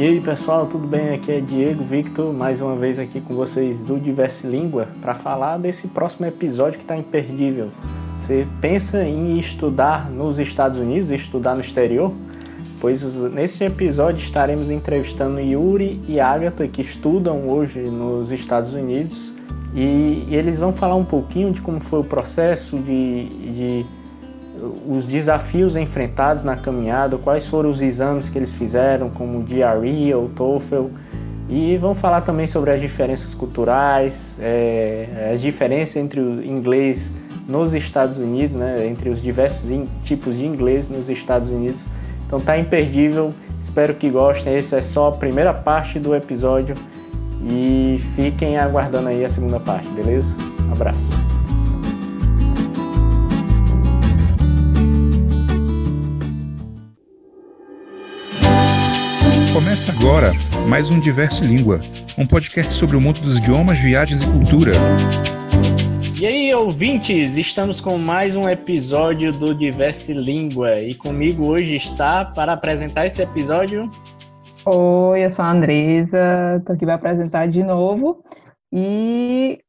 E aí pessoal, tudo bem? Aqui é Diego Victor, mais uma vez aqui com vocês do Diverse Língua para falar desse próximo episódio que está imperdível. Você pensa em estudar nos Estados Unidos, estudar no exterior? Pois nesse episódio estaremos entrevistando Yuri e Agatha que estudam hoje nos Estados Unidos e, eles vão falar um pouquinho de como foi o processo de, de os desafios enfrentados na caminhada, quais foram os exames que eles fizeram, como o GRE ou TOEFL, e vão falar também sobre as diferenças culturais, é, as diferenças entre o inglês nos Estados Unidos, né, entre os diversos tipos de inglês nos Estados Unidos. Então tá imperdível, espero que gostem. Essa é só a primeira parte do episódio e fiquem aguardando aí a segunda parte, beleza? Um abraço. Começa agora mais um Diverse Língua, um podcast sobre o mundo dos idiomas, viagens e cultura. E aí, ouvintes, estamos com mais um episódio do Diverse Língua e comigo hoje está para apresentar esse episódio. Oi, eu sou a Andresa, estou aqui para apresentar de novo e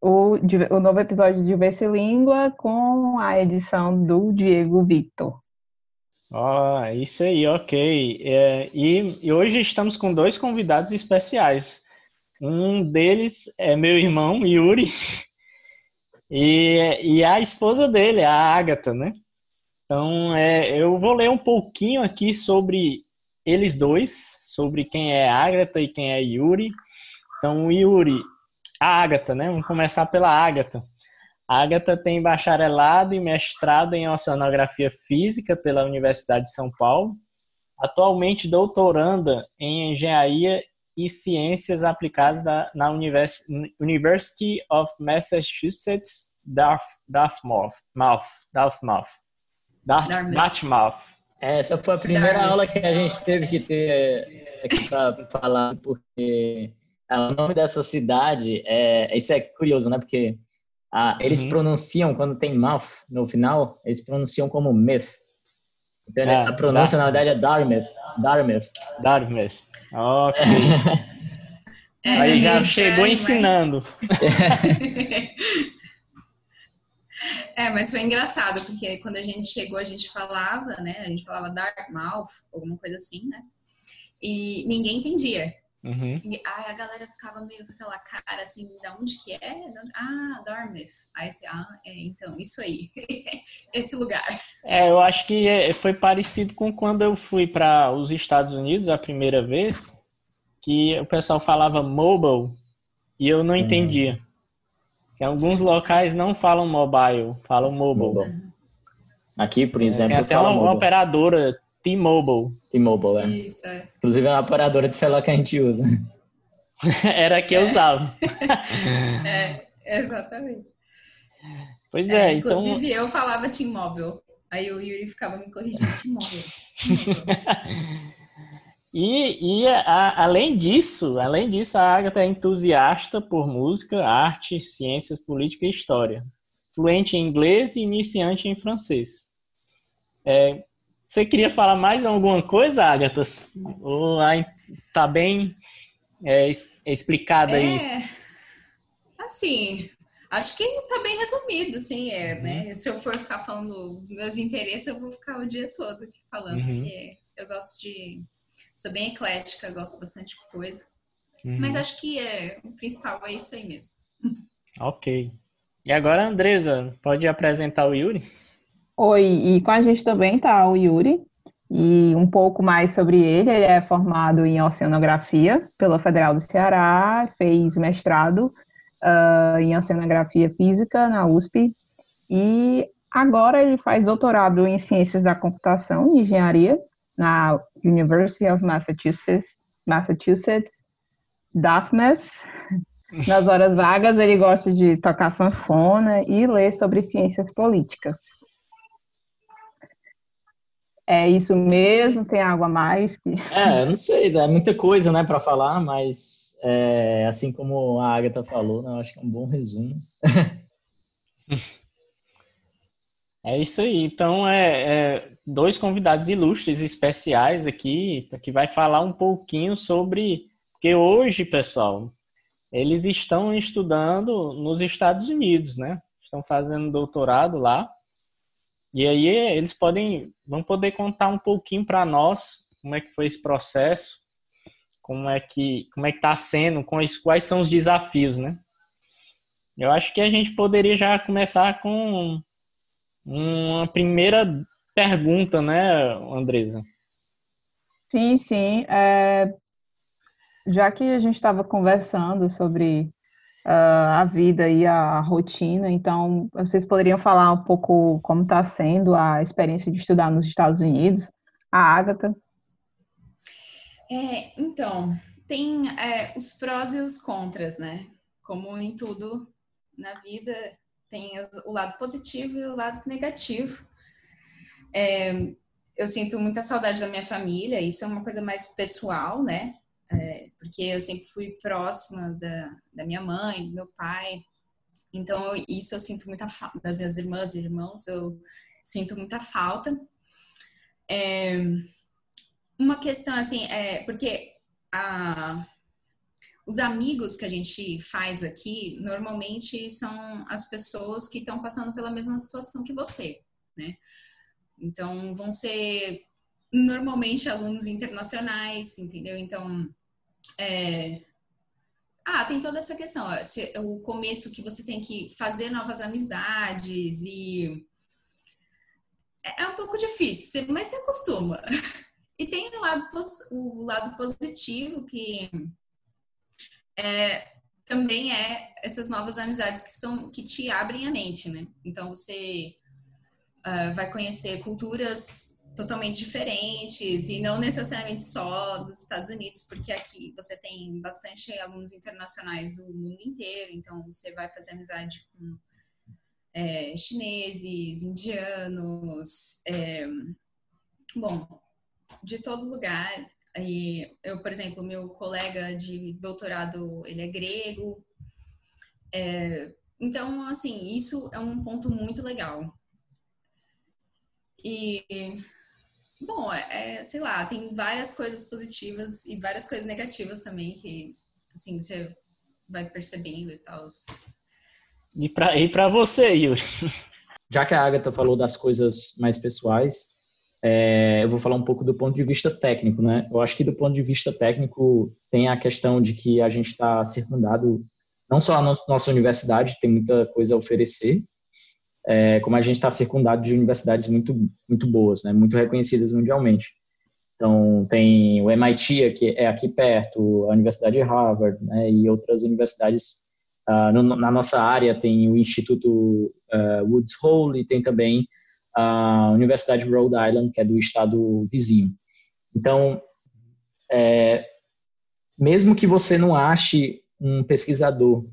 o, o novo episódio de Diverse Língua com a edição do Diego Victor. Oh, isso aí, ok. É, e, e, hoje estamos com dois convidados especiais. Um deles é meu irmão, Yuri, e, e a esposa dele, a Agatha, né? Então, é, eu vou ler um pouquinho aqui sobre eles dois, sobre quem é Agatha e quem é Yuri. Então, Yuri, a Agatha, né? Vamos começar pela Agatha. Agatha tem bacharelado e mestrado em Oceanografia Física pela Universidade de São Paulo, atualmente doutoranda em Engenharia e Ciências Aplicadas da, na Univers, University of Massachusetts, Dartmouth. Dartmouth. Dartmouth. Dartmouth. Dartmouth. Essa foi a primeira Dartmouth. aula que a gente teve que ter aqui para falar, porque o nome dessa cidade, é, isso é curioso, né? Porque ah, eles uhum. pronunciam, quando tem mouth no final, eles pronunciam como myth. Então, é, a pronúncia, na verdade, é Dartmouth. Dartmouth. Dartmouth. Ok. É, Aí já chegou ensinando. É, mas foi engraçado, porque quando a gente chegou, a gente falava, né? A gente falava Dartmouth, alguma coisa assim, né? E ninguém entendia. Uhum. E aí a galera ficava meio com aquela cara assim, da onde que é? Ah, Dartmouth. Aí você, ah, é, então, isso aí. Esse lugar. É, eu acho que é, foi parecido com quando eu fui para os Estados Unidos a primeira vez, que o pessoal falava mobile e eu não entendia. Uhum. Que alguns locais não falam mobile, falam mobile. mobile. Aqui, por exemplo, tem até uma, uma operadora T-Mobile. T-Mobile, é. Isso, é. Inclusive é uma operadora de celular que a gente usa. Era a que eu usava. é, exatamente. Pois é, é então... Inclusive eu falava T-Mobile. Aí o Yuri ficava me corrigindo T-Mobile. e, e a, além disso, além disso, a Agatha é entusiasta por música, arte, ciências, política e história. Fluente em inglês e iniciante em francês. É, você queria falar mais alguma coisa, Agatha? Ou tá bem é, explicada é, isso? Assim, acho que tá bem resumido, assim, é, uhum. né? Se eu for ficar falando meus interesses, eu vou ficar o dia todo aqui falando, uhum. porque eu gosto de... Sou bem eclética, gosto bastante de coisa. Uhum. Mas acho que é, o principal é isso aí mesmo. Ok. E agora, Andresa, pode apresentar o Yuri? Oi, e com a gente também está o Yuri, e um pouco mais sobre ele. Ele é formado em oceanografia pela Federal do Ceará, fez mestrado uh, em oceanografia física na USP, e agora ele faz doutorado em ciências da computação e engenharia na University of Massachusetts, Massachusetts Dartmouth. Nas horas vagas, ele gosta de tocar sanfona e ler sobre ciências políticas. É isso mesmo? Tem algo a mais? Que... É, não sei, é muita coisa, né, para falar, mas é, assim como a Agatha falou, né, eu acho que é um bom resumo. É isso aí. Então, é, é, dois convidados ilustres especiais aqui, que vai falar um pouquinho sobre. Porque hoje, pessoal, eles estão estudando nos Estados Unidos, né? Estão fazendo doutorado lá. E aí eles podem, vão poder contar um pouquinho para nós como é que foi esse processo, como é que como é que está sendo, quais, são os desafios, né? Eu acho que a gente poderia já começar com uma primeira pergunta, né, Andresa? Sim, sim. É, já que a gente estava conversando sobre a vida e a rotina, então vocês poderiam falar um pouco como está sendo a experiência de estudar nos Estados Unidos? A Ágata? É, então, tem é, os prós e os contras, né? Como em tudo na vida, tem o lado positivo e o lado negativo. É, eu sinto muita saudade da minha família, isso é uma coisa mais pessoal, né? É, porque eu sempre fui próxima da, da minha mãe, do meu pai, então isso eu sinto muita falta, das minhas irmãs e irmãos, eu sinto muita falta. É, uma questão assim, é, porque a, os amigos que a gente faz aqui, normalmente são as pessoas que estão passando pela mesma situação que você, né? Então, vão ser normalmente alunos internacionais, entendeu? Então, é... ah, tem toda essa questão, o começo que você tem que fazer novas amizades e é, é um pouco difícil, mas se acostuma. E tem o lado, o lado positivo que é, também é essas novas amizades que são que te abrem a mente, né? Então você uh, vai conhecer culturas totalmente diferentes e não necessariamente só dos Estados Unidos, porque aqui você tem bastante alunos internacionais do mundo inteiro, então você vai fazer amizade com é, chineses, indianos, é, bom, de todo lugar. E eu, por exemplo, meu colega de doutorado, ele é grego. É, então, assim, isso é um ponto muito legal. E, bom, é, é, sei lá, tem várias coisas positivas e várias coisas negativas também que, assim, você vai percebendo e tal. E para e pra você, Yuri? Já que a Agatha falou das coisas mais pessoais, é, eu vou falar um pouco do ponto de vista técnico, né? Eu acho que do ponto de vista técnico tem a questão de que a gente está circundado, não só a nossa universidade tem muita coisa a oferecer, é, como a gente está circundado de universidades muito muito boas, né? Muito reconhecidas mundialmente. Então tem o MIT que é aqui perto, a Universidade de Harvard, né? E outras universidades uh, no, na nossa área tem o Instituto uh, Woods Hole e tem também a Universidade de Rhode Island, que é do estado vizinho. Então, é, mesmo que você não ache um pesquisador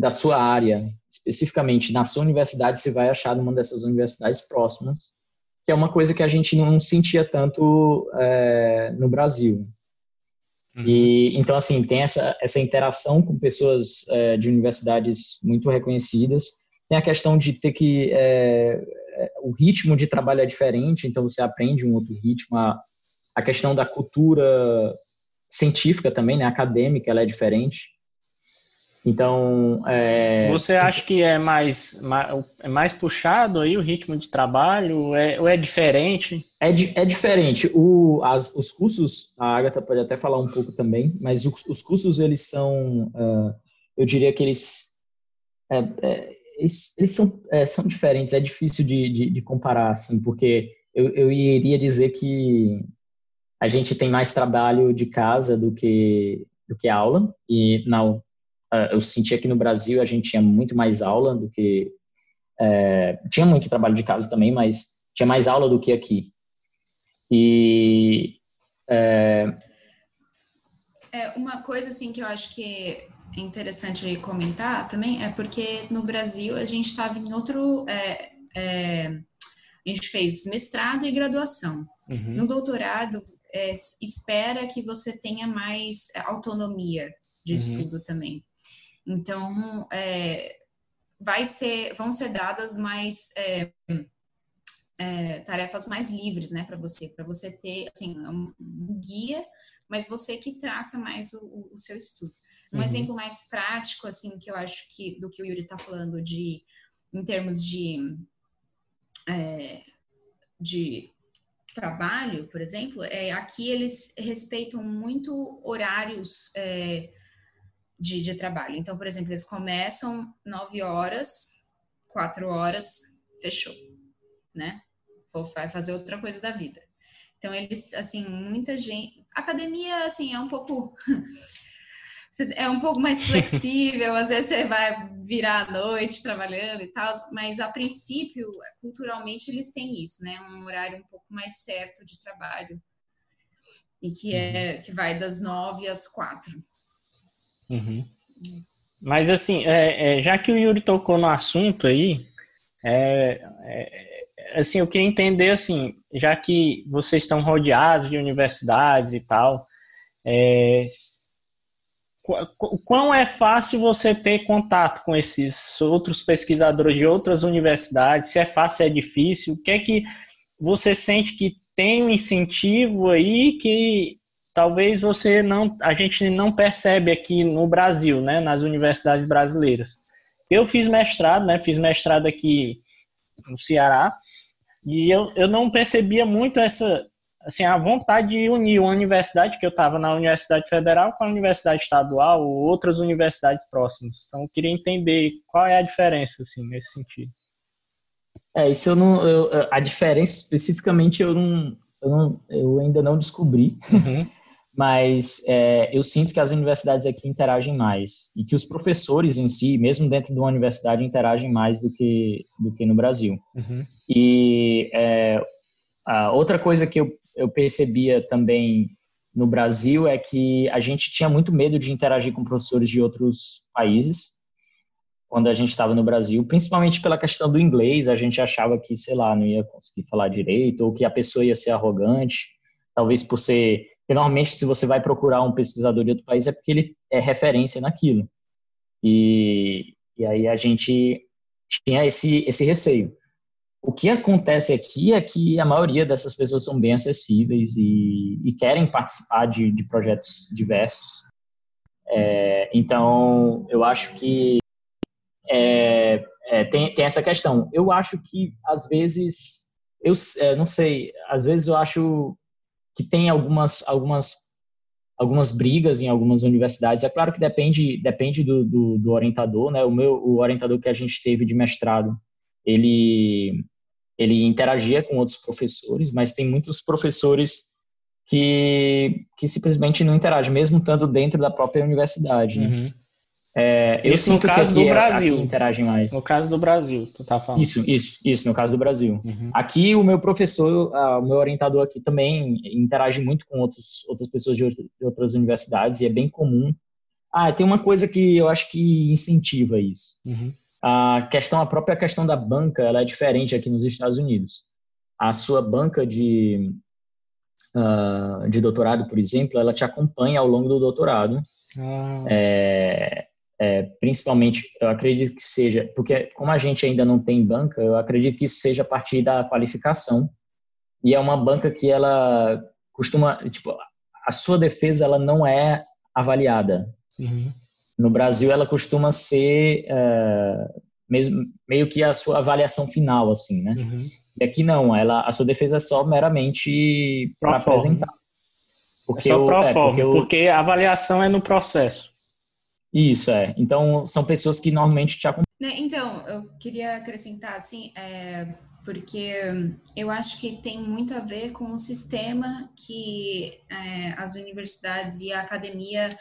da sua área, especificamente na sua universidade, você vai achar numa dessas universidades próximas, que é uma coisa que a gente não sentia tanto é, no Brasil. Uhum. E então assim tem essa essa interação com pessoas é, de universidades muito reconhecidas. Tem a questão de ter que é, o ritmo de trabalho é diferente, então você aprende um outro ritmo. A, a questão da cultura científica também, né, acadêmica, ela é diferente. Então, é... você acha que é mais, é mais puxado aí o ritmo de trabalho? É, ou é diferente? É, é diferente. O, as, os cursos, a Agatha pode até falar um pouco também, mas os, os cursos eles são, uh, eu diria que eles é, é, eles, eles são, é, são diferentes, é difícil de, de, de comparar, assim, porque eu, eu iria dizer que a gente tem mais trabalho de casa do que, do que aula, e não, eu senti aqui no Brasil a gente tinha muito mais aula do que. É, tinha muito trabalho de casa também, mas tinha mais aula do que aqui. E. É, é uma coisa assim que eu acho que é interessante comentar também é porque no Brasil a gente estava em outro. É, é, a gente fez mestrado e graduação. Uhum. No doutorado, é, espera que você tenha mais autonomia de uhum. estudo também. Então, é, vai ser, vão ser dadas mais é, é, tarefas mais livres, né, para você, para você ter assim um, guia, mas você que traça mais o, o seu estudo. Um uhum. exemplo mais prático, assim, que eu acho que do que o Yuri está falando de em termos de é, de trabalho, por exemplo, é, aqui eles respeitam muito horários é, de, de trabalho. Então, por exemplo, eles começam nove horas, quatro horas, fechou, né? Vou fazer outra coisa da vida. Então, eles, assim, muita gente. Academia, assim, é um pouco. é um pouco mais flexível, às vezes você vai virar à noite trabalhando e tal, mas a princípio, culturalmente, eles têm isso, né? Um horário um pouco mais certo de trabalho. E que, é, que vai das nove às quatro. Uhum. Mas assim, é, é, já que o Yuri tocou no assunto aí, é, é, assim, eu queria entender assim, já que vocês estão rodeados de universidades e tal, é, o quão é fácil você ter contato com esses outros pesquisadores de outras universidades? Se é fácil, se é difícil? O que é que você sente que tem um incentivo aí que talvez você não, a gente não percebe aqui no Brasil, né, nas universidades brasileiras. Eu fiz mestrado, né, fiz mestrado aqui no Ceará e eu, eu não percebia muito essa assim, a vontade de unir uma universidade, que eu estava na Universidade Federal, com a Universidade Estadual ou outras universidades próximas. Então, eu queria entender qual é a diferença, assim, nesse sentido. É, isso eu não. Eu, a diferença especificamente eu não, eu, não, eu ainda não descobri. Uhum. mas é, eu sinto que as universidades aqui interagem mais e que os professores em si, mesmo dentro de uma universidade, interagem mais do que do que no Brasil. Uhum. E é, outra coisa que eu eu percebia também no Brasil é que a gente tinha muito medo de interagir com professores de outros países quando a gente estava no Brasil, principalmente pela questão do inglês, a gente achava que, sei lá, não ia conseguir falar direito ou que a pessoa ia ser arrogante, talvez por ser, porque normalmente se você vai procurar um pesquisador de outro país é porque ele é referência naquilo. E, e aí a gente tinha esse esse receio. O que acontece aqui é que a maioria dessas pessoas são bem acessíveis e, e querem participar de, de projetos diversos. É, então, eu acho que é, é, tem, tem essa questão. Eu acho que, às vezes, eu é, não sei, às vezes eu acho que tem algumas, algumas, algumas brigas em algumas universidades. É claro que depende, depende do, do, do orientador, né? O meu o orientador que a gente teve de mestrado, ele ele interagia com outros professores, mas tem muitos professores que, que simplesmente não interagem, mesmo estando dentro da própria universidade. Né? Uhum. É, eu isso sinto no caso que do é Brasil. Aqui interagem mais. No caso do Brasil, tu tá falando. Isso, isso, isso, no caso do Brasil. Uhum. Aqui o meu professor, uh, o meu orientador aqui também interage muito com outros, outras pessoas de, outro, de outras universidades e é bem comum. Ah, tem uma coisa que eu acho que incentiva isso. Uhum. A questão, a própria questão da banca, ela é diferente aqui nos Estados Unidos. A sua banca de, uh, de doutorado, por exemplo, ela te acompanha ao longo do doutorado. Ah. É, é, principalmente, eu acredito que seja, porque como a gente ainda não tem banca, eu acredito que isso seja a partir da qualificação. E é uma banca que ela costuma, tipo, a sua defesa ela não é avaliada. Uhum. No Brasil, ela costuma ser uh, mesmo, meio que a sua avaliação final, assim, né? Uhum. E aqui não, ela, a sua defesa é só meramente para apresentar. Porque é só pro é, porque, eu, porque a avaliação é no processo. Isso, é. Então, são pessoas que normalmente te acompanham. Né, então, eu queria acrescentar, assim, é, porque eu acho que tem muito a ver com o sistema que é, as universidades e a academia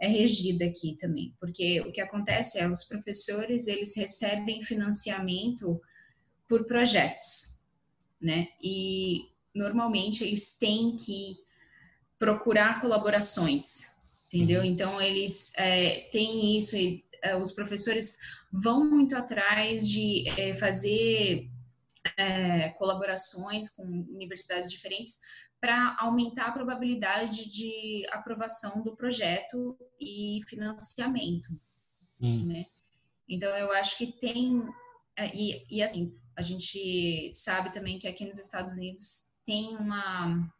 é regida aqui também, porque o que acontece é os professores eles recebem financiamento por projetos, né? E normalmente eles têm que procurar colaborações, entendeu? Uhum. Então eles é, têm isso e é, os professores vão muito atrás de é, fazer é, colaborações com universidades diferentes para aumentar a probabilidade de aprovação do projeto e financiamento, hum. né? Então, eu acho que tem... É, e, e assim, a gente sabe também que aqui nos Estados Unidos tem uma,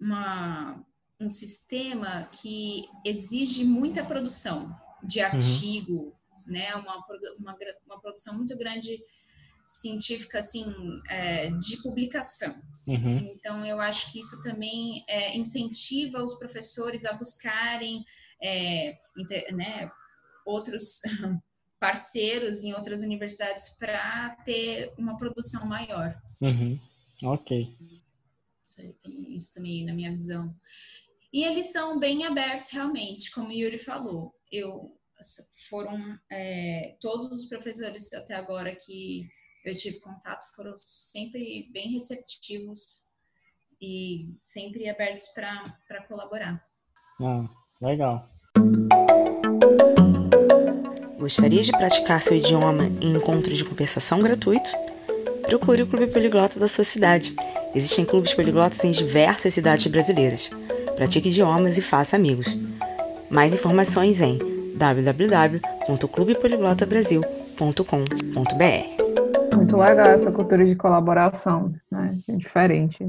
uma um sistema que exige muita produção de uhum. artigo, uhum. né? Uma, uma, uma, produção muito grande científica, assim, é, de publicação. Uhum. Então, eu acho que isso também é, incentiva os professores a buscarem é, inter, né, outros parceiros em outras universidades para ter uma produção maior. Uhum. Ok. Tem isso também na minha visão. E eles são bem abertos realmente, como o Yuri falou. Eu foram é, todos os professores até agora que eu tive contato foram sempre bem receptivos e sempre abertos para colaborar. Ah, legal. Gostaria de praticar seu idioma em encontro de conversação gratuito? Procure o Clube Poliglota da sua cidade. Existem clubes poliglotas em diversas cidades brasileiras. Pratique idiomas e faça amigos. Mais informações em www.clubepoliglotabrasil.com.br. Muito legal essa cultura de colaboração, né? É diferente. É.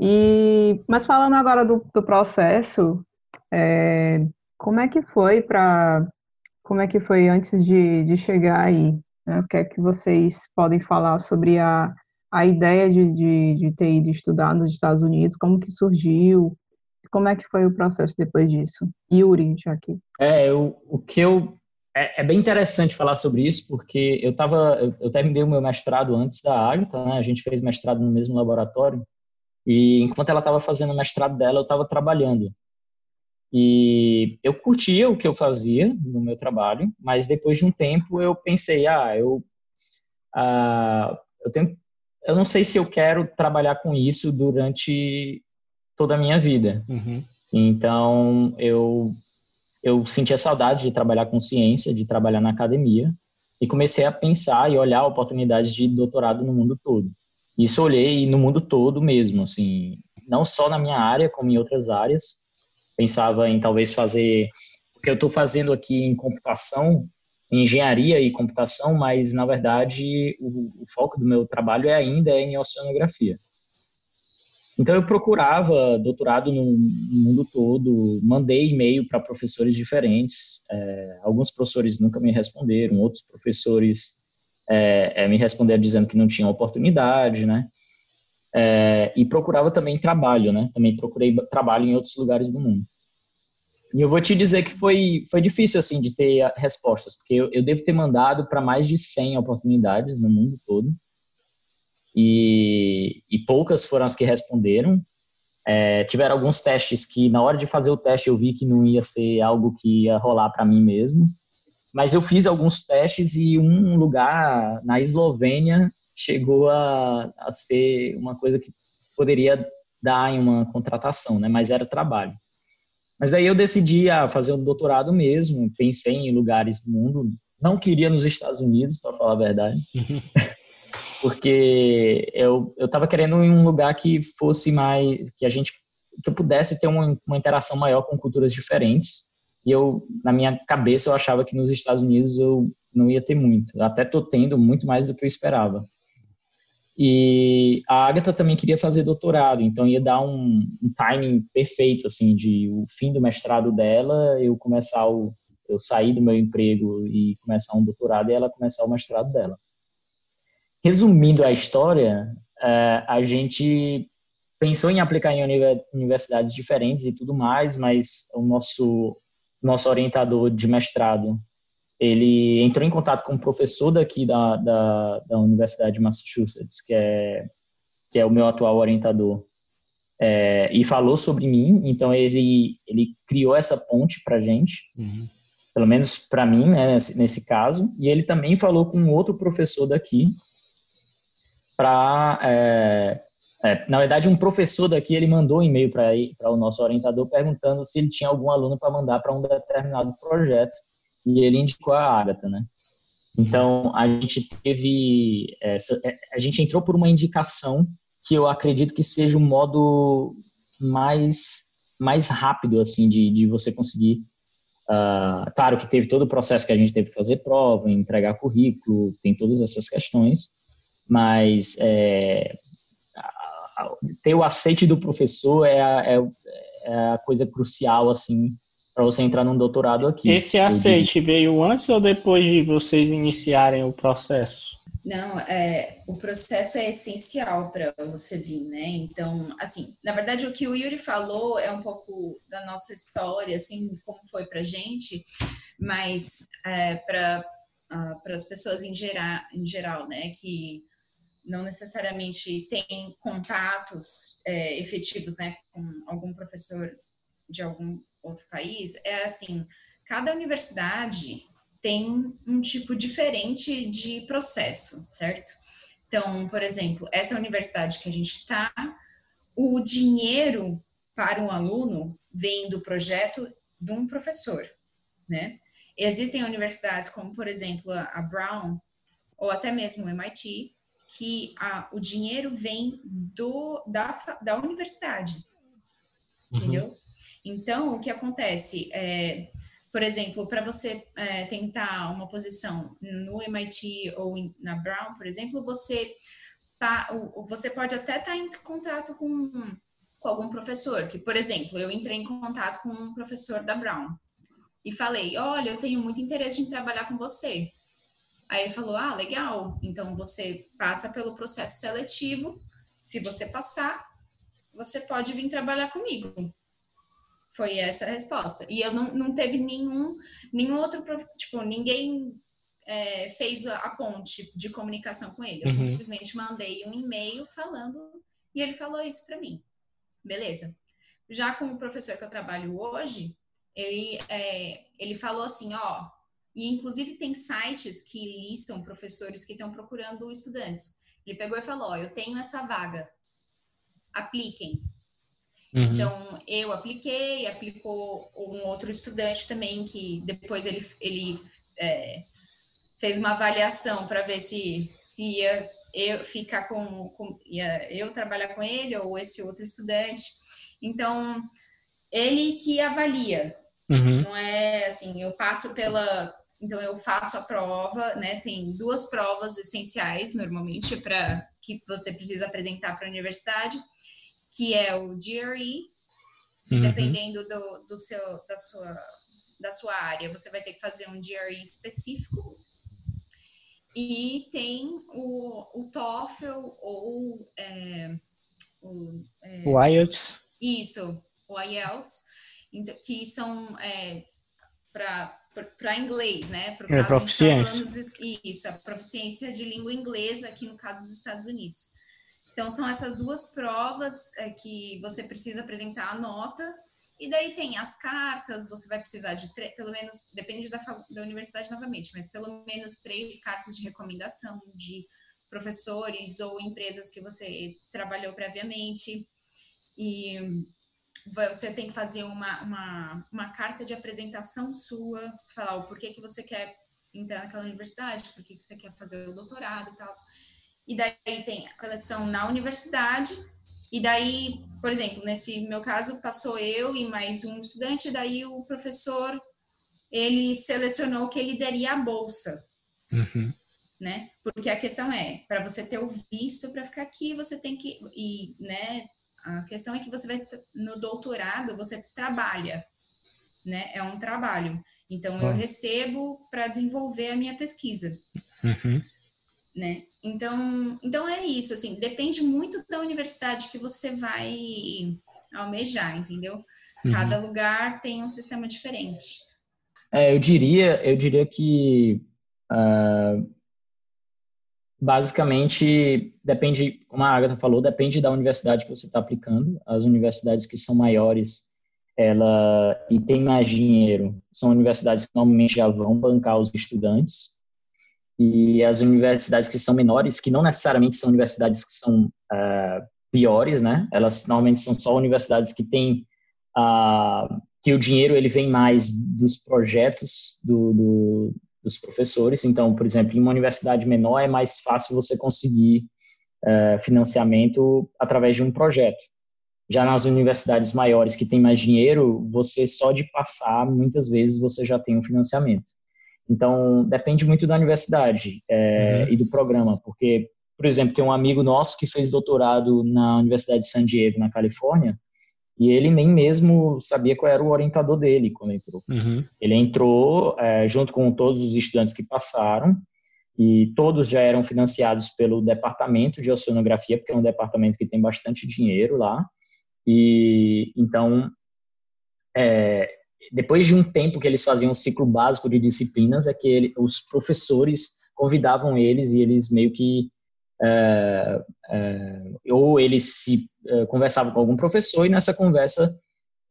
E, mas falando agora do, do processo, é, como é que foi para como é que foi antes de, de chegar aí? Né? O que é que vocês podem falar sobre a, a ideia de, de, de ter ido estudar nos Estados Unidos? Como que surgiu? Como é que foi o processo depois disso? Yuri, já aqui. É, eu, o que eu é, é, bem interessante falar sobre isso, porque eu tava, eu, eu, terminei o meu mestrado antes da Agatha, né? A gente fez mestrado no mesmo laboratório. E enquanto ela estava fazendo o mestrado dela, eu estava trabalhando. E eu curtia o que eu fazia no meu trabalho, mas depois de um tempo eu pensei, ah, eu, ah, eu tenho, eu não sei se eu quero trabalhar com isso durante toda a minha vida. Uhum. Então eu eu sentia saudade de trabalhar com ciência, de trabalhar na academia e comecei a pensar e olhar oportunidades de doutorado no mundo todo. Isso olhei no mundo todo mesmo, assim, não só na minha área como em outras áreas pensava em talvez fazer, porque eu estou fazendo aqui em computação, em engenharia e computação, mas na verdade o, o foco do meu trabalho é ainda em oceanografia. Então eu procurava doutorado no, mundo todo, mandei e-mail para professores diferentes. É, alguns professores nunca me responderam, outros professores é, é, me responderam dizendo que não tinham oportunidade, né? É, e procurava também trabalho, né? Também procurei trabalho em outros lugares do mundo. E eu vou te dizer que foi, foi difícil, assim, de ter respostas, porque eu, eu devo ter mandado para mais de 100 oportunidades no mundo todo, e, e poucas foram as que responderam. É, tiveram alguns testes que, na hora de fazer o teste, eu vi que não ia ser algo que ia rolar para mim mesmo. Mas eu fiz alguns testes e um lugar na Eslovênia chegou a, a ser uma coisa que poderia dar em uma contratação, né? Mas era trabalho. Mas daí eu decidi a fazer um doutorado mesmo, pensei em lugares do mundo, não queria nos Estados Unidos, para falar a verdade, porque eu eu estava querendo um lugar que fosse mais que a gente que eu pudesse ter uma, uma interação maior com culturas diferentes. E eu na minha cabeça eu achava que nos Estados Unidos eu não ia ter muito. até tô tendo muito mais do que eu esperava. E a Agatha também queria fazer doutorado, então ia dar um, um timing perfeito, assim, de o fim do mestrado dela, eu começar o, eu sair do meu emprego e começar um doutorado e ela começar o mestrado dela. Resumindo a história, é, a gente pensou em aplicar em universidades diferentes e tudo mais, mas o nosso nosso orientador de mestrado ele entrou em contato com um professor daqui da, da, da Universidade de Massachusetts, que é, que é o meu atual orientador, é, e falou sobre mim. Então, ele, ele criou essa ponte para gente, uhum. pelo menos para mim, né, nesse, nesse, caso. E ele também falou com outro professor daqui, para. É, é, na verdade, um professor daqui ele mandou um e-mail para o nosso orientador perguntando se ele tinha algum aluno para mandar para um determinado projeto e ele indicou a Agatha, né? Então, a gente teve. Essa, é, a gente entrou por uma indicação que eu acredito que seja o um modo mais, mais rápido, assim, de, de você conseguir. Uh, claro que teve todo o processo que a gente teve que fazer prova, entregar currículo, tem todas essas questões. Mas é, ter o aceite do professor é a, é, é a coisa crucial, assim, para você entrar num doutorado aqui. Esse aceite veio antes ou depois de vocês iniciarem o processo? Não, é, o processo é essencial para você vir, né? Então, assim, na verdade, o que o Yuri falou é um pouco da nossa história, assim, como foi para gente, mas é, para uh, ah, as pessoas em geral, em geral, né, que não necessariamente têm contatos é, efetivos, né, com algum professor de algum outro país, é assim, cada universidade tem um tipo diferente de processo, certo? Então, por exemplo, essa universidade que a gente está, o dinheiro para um aluno vem do projeto de um professor, né? Existem universidades como, por exemplo, a Brown, ou até mesmo o MIT, que a, o dinheiro vem do, da, da universidade, uhum. entendeu? Então, o que acontece? É, por exemplo, para você é, tentar uma posição no MIT ou na Brown, por exemplo, você, tá, você pode até estar tá em contato com, com algum professor, que, por exemplo, eu entrei em contato com um professor da Brown e falei, olha, eu tenho muito interesse em trabalhar com você. Aí ele falou, ah, legal, então você passa pelo processo seletivo, se você passar, você pode vir trabalhar comigo. Foi essa a resposta. E eu não, não teve nenhum, nenhum outro, tipo, ninguém é, fez a, ponte de comunicação com ele. Eu uhum. simplesmente mandei um e-mail falando e ele falou isso para mim. Beleza. Já com o professor que eu trabalho hoje, ele, é, ele falou assim, ó, e inclusive tem sites que listam professores que estão procurando estudantes. Ele pegou e falou, ó, eu tenho essa vaga, apliquem. Uhum. Então, eu apliquei, aplicou um outro estudante também, que depois ele, ele é, fez uma avaliação para ver se, se ia eu ficar com, com, ia eu trabalhar com ele ou esse outro estudante. Então, ele que avalia, uhum. não é assim, eu passo pela, então eu faço a prova, né? Tem duas provas essenciais normalmente para que você precisa apresentar para a universidade que é o GRE, uhum. dependendo do, do seu, da, sua, da sua área, você vai ter que fazer um GRE específico. E tem o, o TOEFL ou é, o, é, o IELTS. Isso, o IELTS, então, que são é, para inglês, né? Por é, proficiência. Tá isso, a proficiência de língua inglesa aqui no caso dos Estados Unidos. Então, são essas duas provas é, que você precisa apresentar a nota, e daí tem as cartas, você vai precisar de, pelo menos, depende da, da universidade novamente, mas pelo menos três cartas de recomendação de professores ou empresas que você trabalhou previamente, e você tem que fazer uma, uma, uma carta de apresentação sua, falar o porquê que você quer entrar naquela universidade, por que você quer fazer o doutorado e tal e daí tem a seleção na universidade, e daí, por exemplo, nesse meu caso, passou eu e mais um estudante, e daí o professor, ele selecionou que ele daria a bolsa, uhum. né? Porque a questão é, para você ter o visto para ficar aqui, você tem que, e, né, a questão é que você vai, no doutorado, você trabalha, né? É um trabalho. Então, eu recebo para desenvolver a minha pesquisa. Uhum né? Então, então é isso, assim, depende muito da universidade que você vai almejar, entendeu? Uhum. Cada uhum. lugar tem um sistema diferente. É, eu diria, eu diria que uh, basicamente depende, como a Agatha falou, depende da universidade que você está aplicando. As universidades que são maiores, ela e tem mais dinheiro, são universidades que normalmente já vão bancar os estudantes e as universidades que são menores, que não necessariamente são universidades que são uh, piores, né? Elas normalmente são só universidades que têm uh, que o dinheiro ele vem mais dos projetos do, do, dos professores. Então, por exemplo, em uma universidade menor é mais fácil você conseguir uh, financiamento através de um projeto. Já nas universidades maiores que têm mais dinheiro, você só de passar, muitas vezes você já tem um financiamento. Então, depende muito da universidade é, uhum. e do programa, porque por exemplo, tem um amigo nosso que fez doutorado na Universidade de San Diego, na Califórnia, e ele nem mesmo sabia qual era o orientador dele quando entrou. Uhum. Ele entrou é, junto com todos os estudantes que passaram, e todos já eram financiados pelo departamento de oceanografia, porque é um departamento que tem bastante dinheiro lá. E então, é, depois de um tempo que eles faziam um ciclo básico de disciplinas, é que ele, os professores convidavam eles e eles meio que ou eles se é, conversavam com algum professor e nessa conversa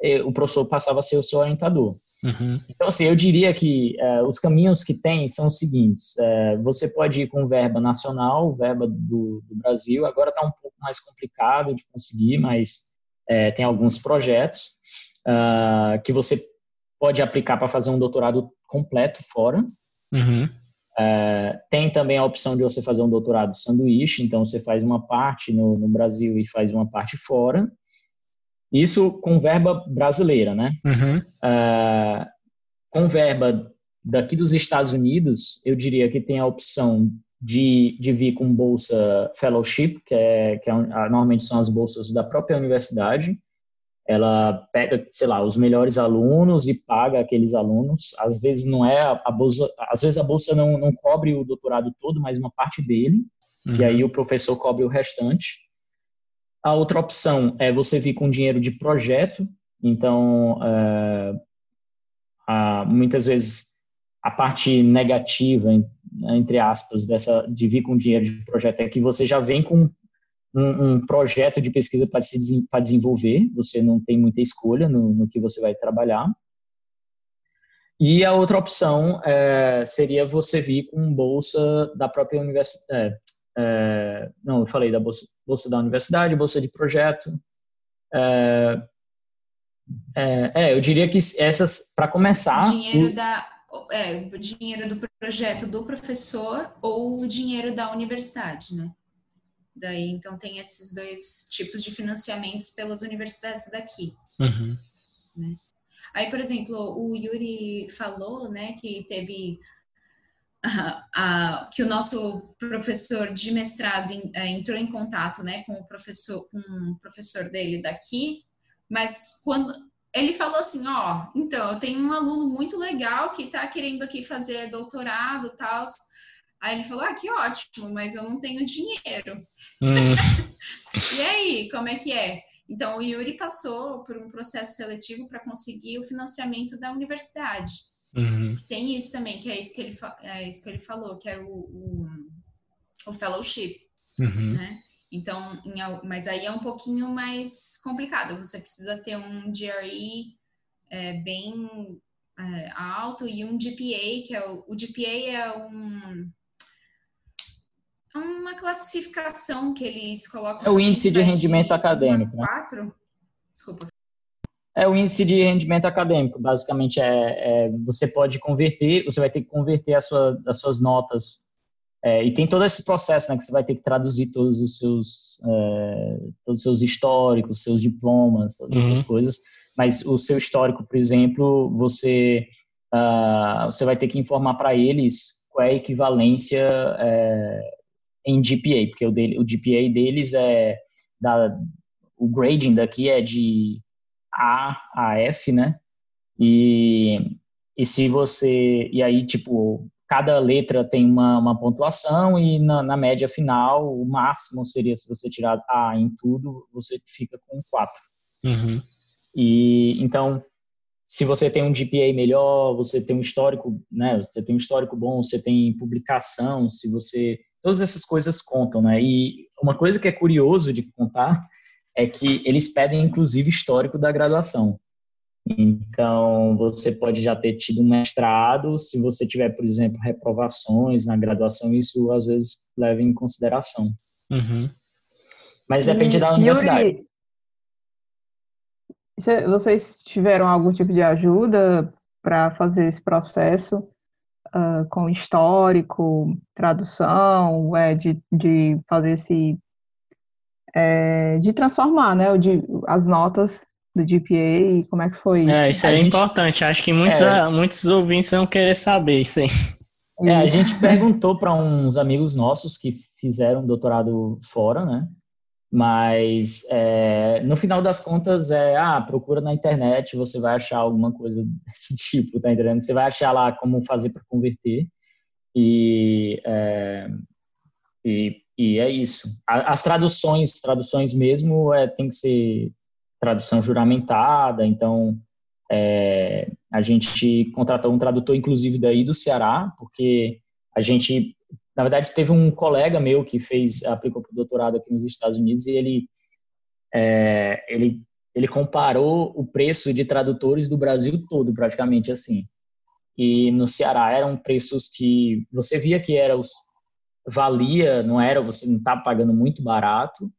é, o professor passava a ser o seu orientador. Uhum. Então, assim, eu diria que é, os caminhos que tem são os seguintes: é, você pode ir com verba nacional, verba do, do Brasil, agora está um pouco mais complicado de conseguir, mas tem alguns projetos uh, que você pode aplicar para fazer um doutorado completo fora. Uhum. É, tem também a opção de você fazer um doutorado sanduíche, então você faz uma parte no, no Brasil e faz uma parte fora. Isso com verba brasileira, né? Uhum. É, com verba daqui dos Estados Unidos, eu diria que tem a opção de, de vir com bolsa fellowship, que, é, que é, normalmente são as bolsas da própria universidade, ela pega, sei lá, os melhores alunos e paga aqueles alunos. Às vezes não é a, bolsa, às vezes a bolsa não, não cobre o doutorado todo, mas uma parte dele, uhum. e aí o professor cobre o restante. A outra opção é você vir com dinheiro de projeto, então é, a, muitas vezes a parte negativa, entre aspas, dessa de vir com dinheiro de projeto é que você já vem com um, um projeto de pesquisa para se para desenvolver, você não tem muita escolha no, no, que você vai trabalhar. E a outra opção é, seria você vir com bolsa da própria universidade. É, é, não, eu falei da bolsa, bolsa da universidade, bolsa de projeto. É, é, é eu diria que essas, para começar. Dinheiro da, é, dinheiro do projeto do professor ou o dinheiro da universidade, né? Daí, então, tem esses dois tipos de financiamentos pelas universidades daqui. Uhum. Né? Aí, por exemplo, o Yuri falou, né, que teve que o nosso professor de mestrado é, entrou em contato, né, com o professor, com o professor dele daqui, mas quando ele falou assim, ó, então eu tenho um aluno muito legal que está querendo aqui fazer doutorado, tal, Aí ele falou: Ah, que ótimo, mas eu não tenho dinheiro. Hum. e aí, como é que é? Então, o Yuri passou por um processo seletivo para conseguir o financiamento da universidade. Uhum. Tem isso também, que é isso que ele, é isso que ele falou, que era o, o, o fellowship, uhum. né? Então, em, mas aí é um pouquinho mais complicado. Você precisa ter um GRE é, bem é, alto e um GPA, que é o, o GPA é um uma classificação que eles colocam. É o índice de rendimento de acadêmico. Né? Quatro. Desculpa. É o índice de rendimento acadêmico. Basicamente, é, é, você pode converter, você vai ter que converter a sua, as suas notas. É, e tem todo esse processo, né, que você vai ter que traduzir todos os seus, é, todos os seus históricos, seus diplomas, todas uhum. essas coisas. Mas o seu histórico, por exemplo, você, uh, você vai ter que informar para eles qual é a equivalência é, em GPA, porque o, dele, o GPA deles é da, o grading daqui é de A a F, né? E, e se você e aí tipo cada letra tem uma, uma pontuação e na, na, média final o máximo seria se você tirar A em tudo você fica com 4. Uhum. E então se você tem um GPA melhor, você tem um histórico, né? Você tem um histórico bom, você tem publicação, se você todas essas coisas contam, né? E uma coisa que é curioso de contar é que eles pedem, inclusive, histórico da graduação. Então, você pode já ter tido um mestrado, se você tiver, por exemplo, reprovações na graduação, isso às vezes leva em consideração. Uhum. Mas depende da universidade. Yuri, vocês tiveram algum tipo de ajuda para fazer esse processo? Uh, com histórico, tradução, é, de, de fazer esse. É, de transformar, né, o de, as notas do GPA, como é que foi isso? É, isso é gente, importante, acho que muitos, é, muitos ouvintes vão querer saber isso aí. É, a gente perguntou para uns amigos nossos que fizeram doutorado fora, né? Mas é, no final das contas é, ah, procura na internet, você vai achar alguma coisa desse tipo, tá entendendo? Você vai achar lá como fazer para converter e, é, e, e, é isso. As traduções, traduções mesmo, é, tem que ser tradução juramentada, então é, a gente contratou um tradutor, inclusive daí do Ceará, porque a gente na verdade, teve um colega meu que fez, aplicou para o doutorado aqui nos Estados Unidos e ele, é, ele, ele comparou o preço de tradutores do Brasil todo, praticamente assim. E no Ceará eram preços que você via que era os, valia, não era, você não estava pagando muito barato,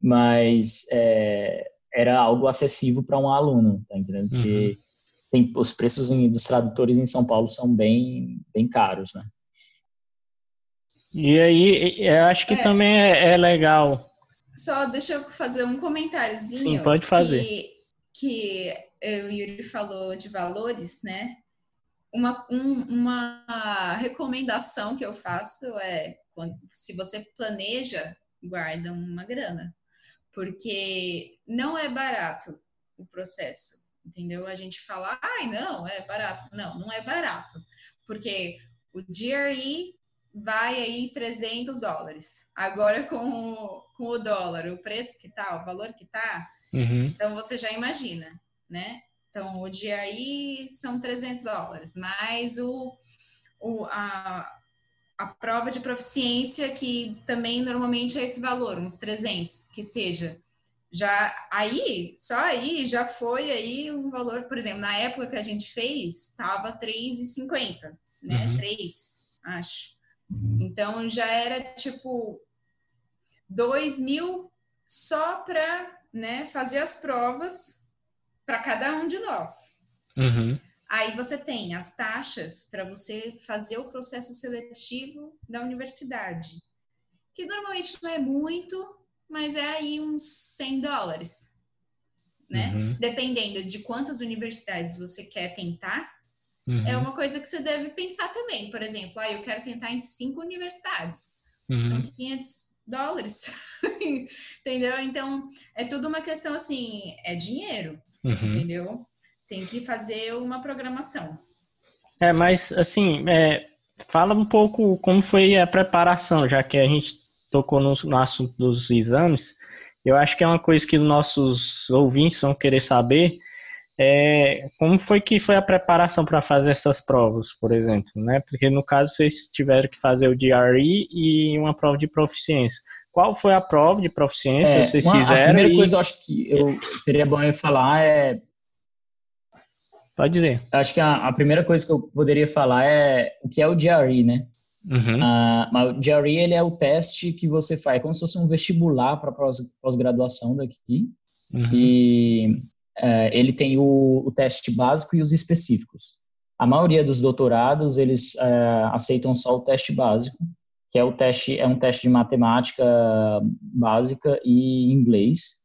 mas é, era algo acessível para um aluno, tá entendendo? Porque uhum. tem, os preços dos tradutores em São Paulo são bem, bem caros, né? E aí, eu acho que é. também é, é, legal. Só deixa eu fazer um comentáriozinho. Sim, pode fazer. Que, que o Yuri falou de valores, né? Uma, um, uma recomendação que eu faço é, quando, se você planeja, guarda uma grana. Porque não é barato o processo, entendeu? A gente fala, ai, não, é barato. Não, não é barato. Porque o GRE vai aí 300 dólares. Agora com o, com o dólar, o preço que tá, o valor que tá, uhum. então você já imagina, né? Então o dia aí são 300 dólares, mais o, o a, a prova de proficiência que também normalmente é esse valor, uns 300, que seja. Já aí, só aí já foi aí um valor, por exemplo, na época que a gente fez, estava 3,50, né? Uhum. 3, acho. Então já era tipo dois mil só para né, fazer as provas para cada um de nós. Uhum. Aí você tem as taxas para você fazer o processo seletivo da universidade, que normalmente não é muito, mas é aí uns 100 dólares, né? Uhum. Dependendo de quantas universidades você quer tentar, Uhum. É uma coisa que você deve pensar também. Por exemplo, ah, eu quero tentar em cinco universidades. Uhum. São 500 dólares. entendeu? Então, é tudo uma questão assim, é dinheiro, uhum. entendeu? Tem que fazer uma programação. É, mas assim, é, fala um pouco como foi a preparação, já que a gente tocou no, no assunto dos exames. Eu acho que é uma coisa que nossos ouvintes vão querer saber é, como foi que foi a preparação para fazer essas provas, por exemplo, né? Porque no caso vocês tiveram que fazer o DRE e uma prova de proficiência. Qual foi a prova de proficiência é, que vocês uma, fizeram? A primeira e... coisa eu acho que eu, seria bom eu falar é Pode dizer. Acho que a, a, primeira coisa que eu poderia falar é o que é o DRE, né? Uhum. Uh, o DRE ele é o teste que você faz, como se fosse um vestibular para pós-graduação daqui. Uhum. E é, ele tem o, o, teste básico e os específicos. A maioria dos doutorados, eles é, aceitam só o teste básico, que é o teste é um teste de matemática básica e inglês.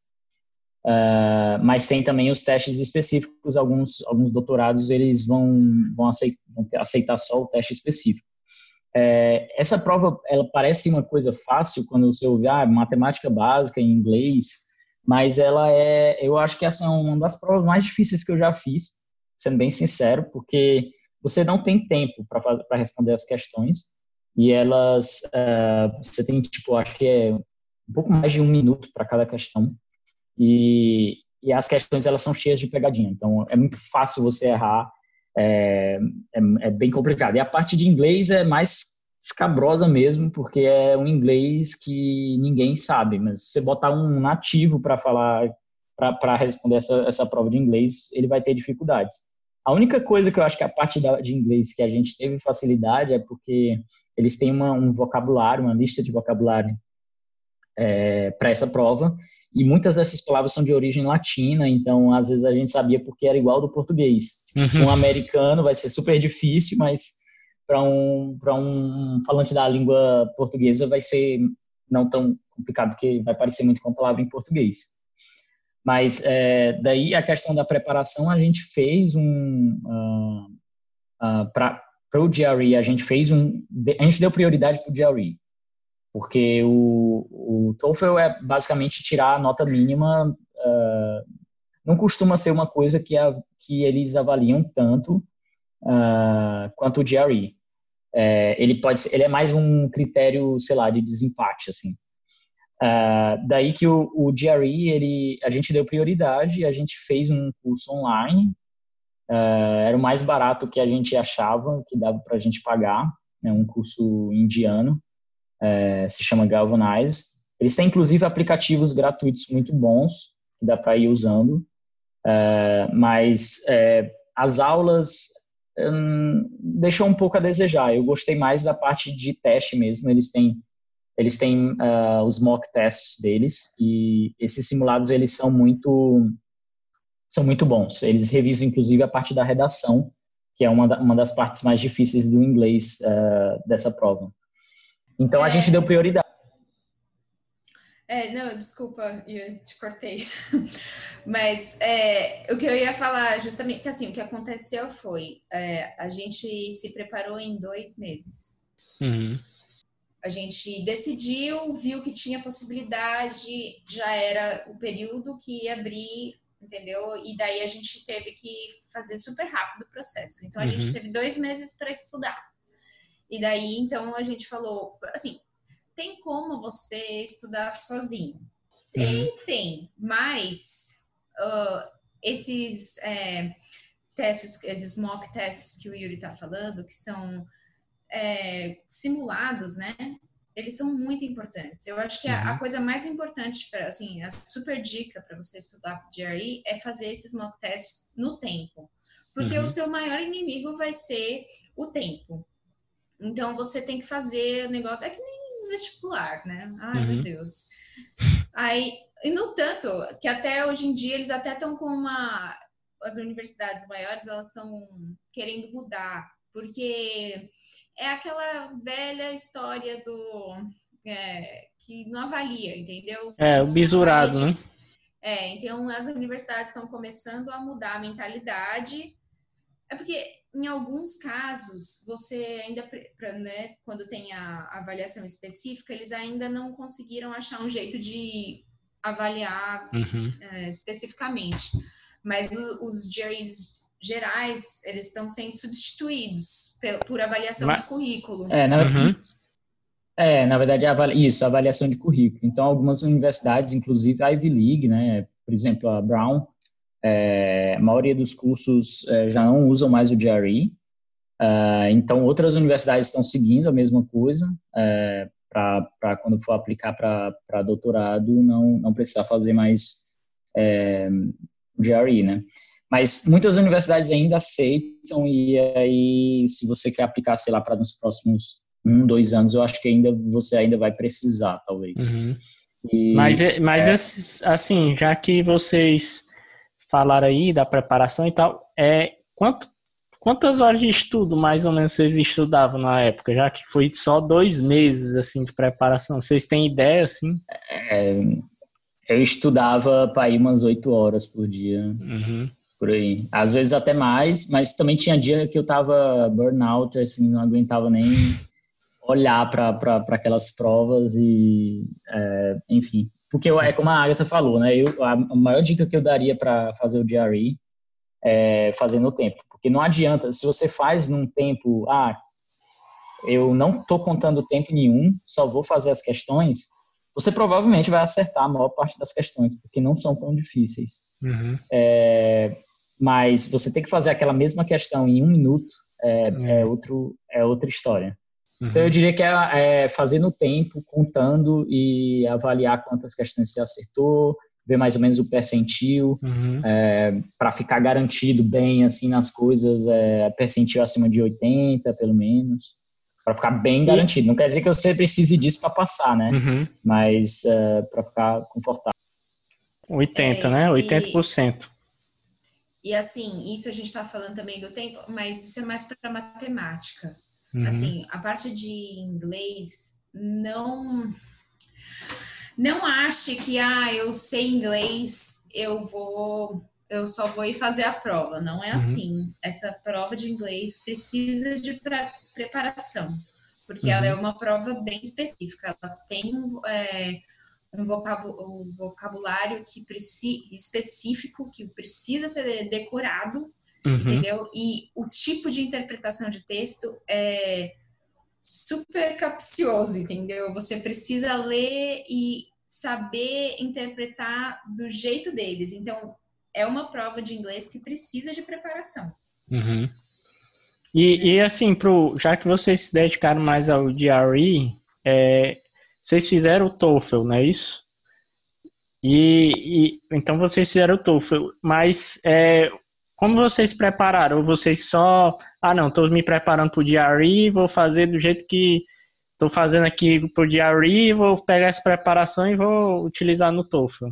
É, mas tem também os testes específicos. Alguns alguns doutorados eles vão vão aceitar, vão aceitar só o teste específico. Essa prova ela parece uma coisa fácil quando você ouve ah, matemática básica em inglês mas ela é, eu acho que essa é uma das provas mais difíceis que eu já fiz, sendo bem sincero, porque você não tem tempo para responder as questões e elas, uh, você tem, tipo, acho que é um pouco mais de um minuto para cada questão e, e as questões elas são cheias de pegadinha, então é muito fácil você errar, é, é, é bem complicado. E a parte de inglês é mais escabrosa mesmo, porque é um inglês que ninguém sabe, mas se você botar um nativo para falar, para responder essa, essa prova de inglês, ele vai ter dificuldades. A única coisa que eu acho que a parte da, de inglês que a gente teve facilidade é porque eles têm uma, um vocabulário, uma lista de vocabulário é, para essa prova, e muitas dessas palavras são de origem latina, então às vezes a gente sabia porque era igual do português. Uhum. Um americano vai ser super difícil, mas para um, um falante da língua portuguesa vai ser não tão complicado, porque vai parecer muito com a palavra em português. Mas é, daí a questão da preparação, a gente fez um. Uh, uh, para o GRE, a gente fez um. A gente deu prioridade para o GRE. porque o, o TOEFL é basicamente tirar a nota mínima, uh, não costuma ser uma coisa que, a, que eles avaliam tanto quanto o GRE. É, ele pode ele é mais um critério, sei lá, de desempate, assim. Uh, daí que o, o GRE, ele, a gente deu prioridade, a gente fez um curso online, uh, era o mais barato que a gente achava, que dava para a gente pagar, é um curso indiano, uh, se chama Galvanize. Eles têm, inclusive, aplicativos gratuitos muito bons, que dá para ir usando, mas as aulas um, deixou um pouco a desejar. Eu gostei mais da parte de teste mesmo. Eles têm eles têm uh, os mock tests deles e esses simulados eles são muito são muito bons. Eles revisam inclusive a parte da redação, que é uma, da, uma das partes mais difíceis do inglês uh, dessa prova. Então a é. gente deu prioridade. É, não, desculpa, eu te cortei. Mas é, o que eu ia falar justamente, que assim, o que aconteceu foi, é, a gente se preparou em dois meses. Uhum. A gente decidiu, viu que tinha possibilidade, já era o período que ia abrir, entendeu? E daí a gente teve que fazer super rápido o processo. Então a uhum. gente teve dois meses para estudar. E daí então a gente falou, assim, tem como você estudar sozinho? Tem, uhum. tem, mas uh, esses é, testes, esses mock tests que o Yuri está falando, que são é, simulados, né? Eles são muito importantes. Eu acho que uhum. a, a, uhum. coisa mais importante, para assim, a super dica para você estudar GRE é fazer esses mock tests no tempo. Porque uhum. o seu maior inimigo vai ser o tempo. Então você tem que fazer o negócio. É que nem vestibular, né? Ai, uhum. meu Deus. Aí, e no tanto que até hoje em dia eles até estão com uma. As universidades maiores elas estão querendo mudar, porque é aquela velha história do é, que não avalia, entendeu? É, o bisurado, né? É, então as universidades estão começando a mudar a mentalidade. É porque em alguns casos você ainda, né, quando tem a avaliação específica, eles ainda não conseguiram achar um jeito de avaliar uhum. é, especificamente. Mas o, os juries gerais, eles estão sendo substituídos por avaliação Mas, de currículo. É, na, uhum. é, na verdade, isso, avaliação de currículo. Então, algumas universidades, inclusive a Ivy League, né, por exemplo, a Brown, é, a maioria dos cursos é, já não usam mais o GRE, Uh, então, outras universidades estão seguindo a mesma coisa, é, para quando for aplicar para doutorado, não, não precisar fazer mais é, o GRE, né? Mas muitas universidades ainda aceitam e aí, se você quer aplicar, sei lá, para nos próximos um, dois anos, eu acho que ainda você ainda vai precisar, talvez. Uhum. E, mas, é, mas é, assim, já que vocês falaram aí da preparação e tal, é quanto, quantas horas de estudo mais ou menos vocês estudavam na época? Já que foi só dois meses assim de preparação, vocês têm ideia assim? É, eu estudava para ir umas oito horas por dia. Uhum por aí. Às vezes até mais, mas também tinha dia que eu tava burnout, assim, não aguentava nem olhar para aquelas provas e, é, enfim. Porque é como a Agatha falou, né? Eu, a, maior dica que eu daria para fazer o GRE é fazer no tempo. Porque não adianta, se você faz num tempo, ah, eu não estou contando tempo nenhum, só vou fazer as questões, você provavelmente vai acertar a maior parte das questões, porque não são tão difíceis. Uhum. É, mas você tem que fazer aquela mesma questão em um minuto é, é, é outro, é outra história. Uhum. Então, eu diria que é, é, fazer no tempo, contando e avaliar quantas questões você acertou, ver mais ou menos o percentil, uhum. é, para ficar garantido bem assim nas coisas, é, percentil acima de 80, pelo menos, para ficar bem garantido. Não quer dizer que você precise disso para passar, né? Uhum. Mas é, para ficar confortável. 80, né? 80%. E... E assim, isso a gente está falando também do tempo, mas isso é mais para matemática. Uhum. Assim, a parte de inglês, não não ache que ah, eu sei inglês, eu vou eu só vou ir fazer a prova. Não é uhum. assim. Essa prova de inglês precisa de preparação. porque uhum. ela é uma prova bem específica. Ela tem um, é, um vocabulário que específico que precisa ser decorado, uhum. entendeu? E o tipo de interpretação de texto é super capcioso, entendeu? Você precisa ler e saber interpretar do jeito deles. Então, é uma prova de inglês que precisa de preparação. Uhum. E, e, assim, pro, já que vocês se dedicaram mais ao DRE, é, vocês fizeram o TOEFL, não é isso? E, e então vocês fizeram o TOEFL, mas é, como vocês prepararam? Ou vocês só, ah não, estou me preparando para o DRE, vou fazer do jeito que estou fazendo aqui para o DRE, vou pegar essa preparação e vou utilizar no TOEFL?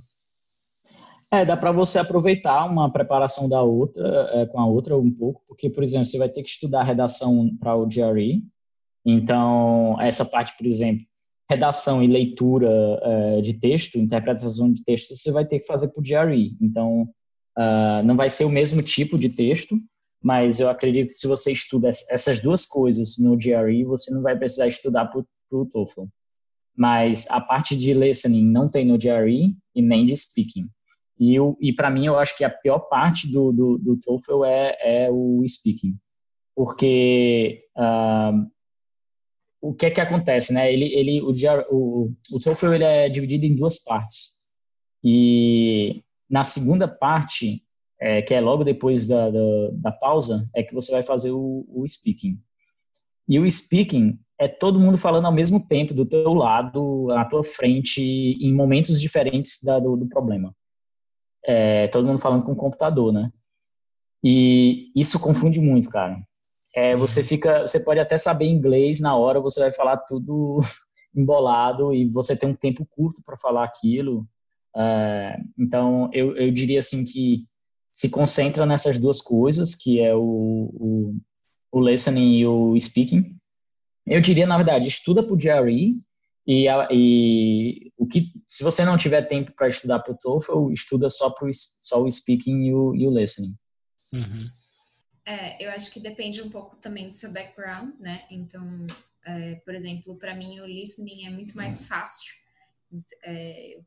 É, dá para você aproveitar uma preparação da outra é, com a outra um pouco, porque, por exemplo, você vai ter que estudar redação para o GRE. Então, essa parte, por exemplo, redação e leitura é, de texto, interpretação de texto, você vai ter que fazer para o GRE. Então, uh, não vai ser o mesmo tipo de texto, mas eu acredito que se você estuda essas duas coisas no GRE, você não vai precisar estudar para o TOEFL. Mas a parte de listening não tem no GRE e nem de speaking. E, e para mim, eu acho que a pior parte do, do, do TOEFL é, é o speaking. Porque uh, o que é que acontece, né? Ele, ele, o, o, o TOEFL ele é dividido em duas partes. E na segunda parte, é, que é logo depois da, da, da, pausa, é que você vai fazer o, o speaking. E o speaking é todo mundo falando ao mesmo tempo, do teu lado, à tua frente, em momentos diferentes da, do, do problema é, todo mundo falando com o computador, né? E isso confunde muito, cara. É, você fica, você pode até saber inglês na hora, você vai falar tudo embolado e você tem um tempo curto para falar aquilo. É, então, eu, eu diria assim que se concentra nessas duas coisas, que é o, o, o listening e o speaking. Eu diria, na verdade, estuda para o GRE, e, e, o que, se você não tiver tempo para estudar para o TOEFL, estuda só, pro, só o speaking e o, e o listening. Uhum. É, eu acho que depende um pouco também do seu background, né? Então, é, por exemplo, para mim o listening é muito mais fácil. É, eu,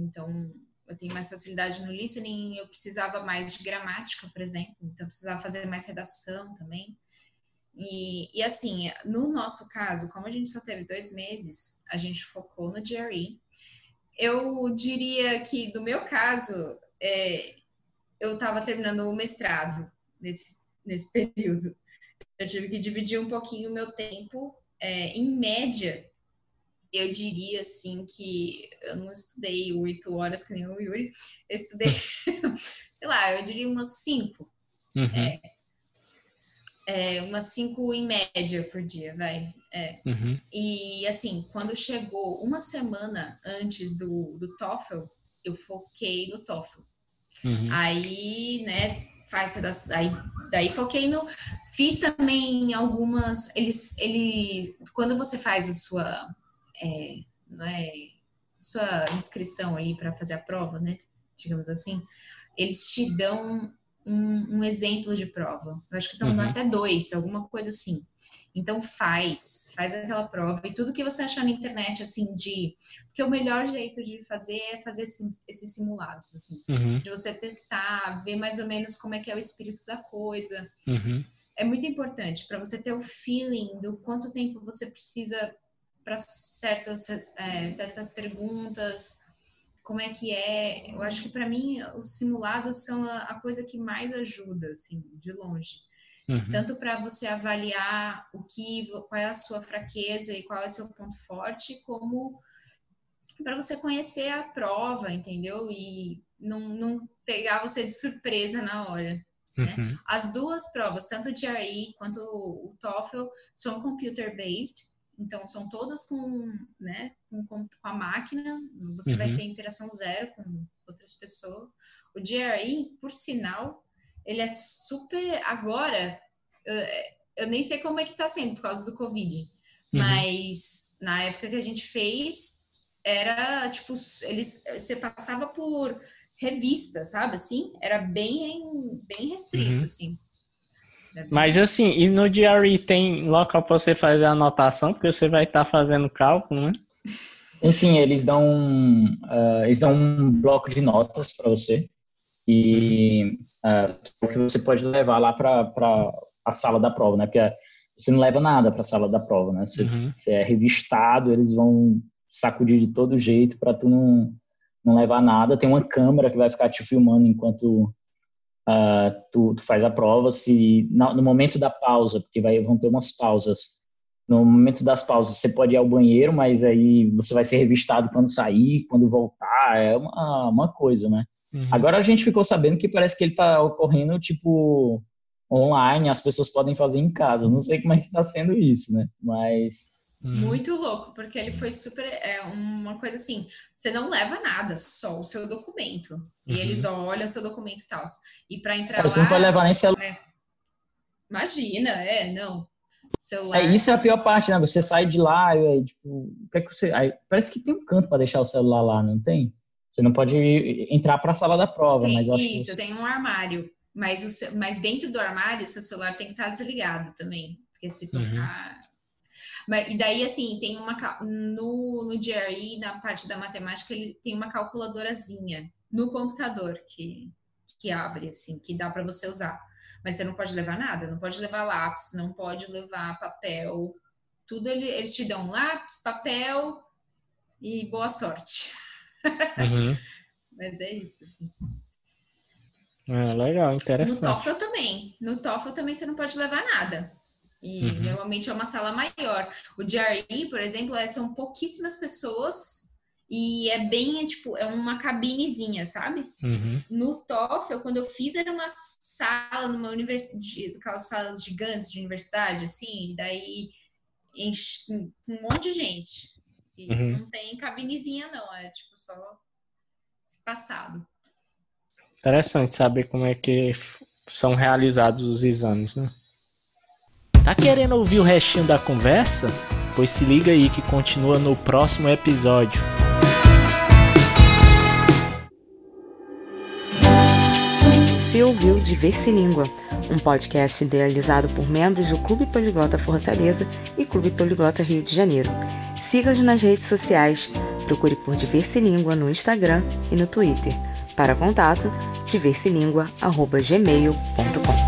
então, eu tenho mais facilidade no listening, eu precisava mais de gramática, por exemplo, então eu precisava fazer mais redação também. E, e assim, no nosso caso, como a gente só teve dois meses, a gente focou no GRE. Eu diria que, no meu caso, é, eu estava terminando o mestrado nesse, nesse período. Eu tive que dividir um pouquinho o meu tempo. É, em média, eu diria assim que eu não estudei oito horas que nem o Yuri, eu estudei, sei lá, eu diria umas cinco. Uhum. É, é, umas cinco em média por dia, vai. É. Uhum. E assim, quando chegou uma semana antes do, do TOEFL, eu foquei no TOEFL. Uhum. Aí, né, faz aí, daí foquei no, fiz também algumas, eles, ele, quando você faz a sua, é, não é, sua inscrição ali para fazer a prova, né, digamos assim, eles te dão um, um exemplo de prova. Eu acho que estão uhum. até dois, alguma coisa assim. Então faz, faz aquela prova e tudo que você achar na internet assim de, porque o melhor jeito de fazer é fazer esses simulados assim, uhum. de você testar, ver mais ou menos como é que é o espírito da coisa. Uhum. É muito importante para você ter o feeling do quanto tempo você precisa para certas é, certas perguntas, como é que é. Eu acho que para mim os simulados são a, a, coisa que mais ajuda, assim, de longe. Uhum. Tanto para você avaliar o que, qual é a sua fraqueza e qual é o seu ponto forte, como para você conhecer a prova, entendeu? E não, não pegar você de surpresa na hora. Né? Uhum. As duas provas, tanto o GRE quanto o TOEFL, são computer-based, então, são todas com, né, com, com a máquina, você uhum. vai ter interação zero com outras pessoas. O GRI, por sinal, ele é super. Agora, eu, eu nem sei como é que está sendo por causa do Covid, uhum. mas na época que a gente fez, era tipo, eles, você passava por revista, sabe assim? Era bem, bem restrito, uhum. assim. É Mas assim, e no GRE tem local para você fazer a anotação, porque você vai estar tá fazendo cálculo, né? Sim, eles dão, uh, eles dão um bloco de notas para você e uh, que você pode levar lá para a sala da prova, né? Porque você não leva nada para a sala da prova, né? Você, uhum. você, é revistado, eles vão sacudir de todo jeito para tu não, não levar nada. Tem uma câmera que vai ficar te filmando enquanto uh, tu, tu, faz a prova. Se no, no momento da pausa, porque vai, vão ter umas pausas no momento das pausas você pode ir ao banheiro, mas aí você vai ser revistado quando sair, quando voltar, é uma, uma coisa, né? Uhum. Agora a gente ficou sabendo que parece que ele está ocorrendo, tipo, online, as pessoas podem fazer em casa. Não sei como é que está sendo isso, né? Mas... Uhum. Muito louco, porque ele foi super. É uma coisa assim: você não leva nada, só o seu documento. Uhum. E eles olham o seu documento e tal. E para entrar é, lá. Você não pode levar nem celular. Né? Imagina, é, não. Celular. É, isso é a pior parte, né? Você sai de lá e tipo, o que é que você. Aí, parece que tem um canto para deixar o celular lá, não tem? Você não pode entrar para a sala da prova, tem, mas eu acho isso, que. Isso, tem um armário. Mas, o, mas dentro do armário, seu celular tem que estar desligado também. Porque se uhum. tocar. Uhum. Mas, e daí, assim, tem uma. No, no GRE, na parte da matemática, ele tem uma calculadorazinha no computador que, que abre, assim, que dá para você usar. Mas você não pode levar nada, não pode levar lápis, não pode levar papel. Tudo ele, eles te dão lápis, papel e boa sorte. Uhum. Mas é isso, assim. É, legal, interessante. No TOEFL também. No TOEFL também você não pode levar nada. E uhum. normalmente é uma sala maior. O GRE, por exemplo, é, são pouquíssimas pessoas e é bem, é, tipo, é uma cabinezinha, sabe? Uhum. No TOEFL, quando eu fiz, era uma sala numa universidade, aquelas salas gigantes de universidade, assim, daí enche um monte de gente. E uhum. não tem cabinezinha, não, é tipo só passado. Interessante saber como é que são realizados os exames, né? Tá querendo ouvir o restinho da conversa? Pois se liga aí que continua no próximo episódio. Você ouviu Diverse Língua, um podcast idealizado por membros do Clube Poliglota Fortaleza e Clube Poliglota Rio de Janeiro. Siga-nos nas redes sociais, procure por Diverse Língua no Instagram e no Twitter. Para contato, diverselingua.gmail.com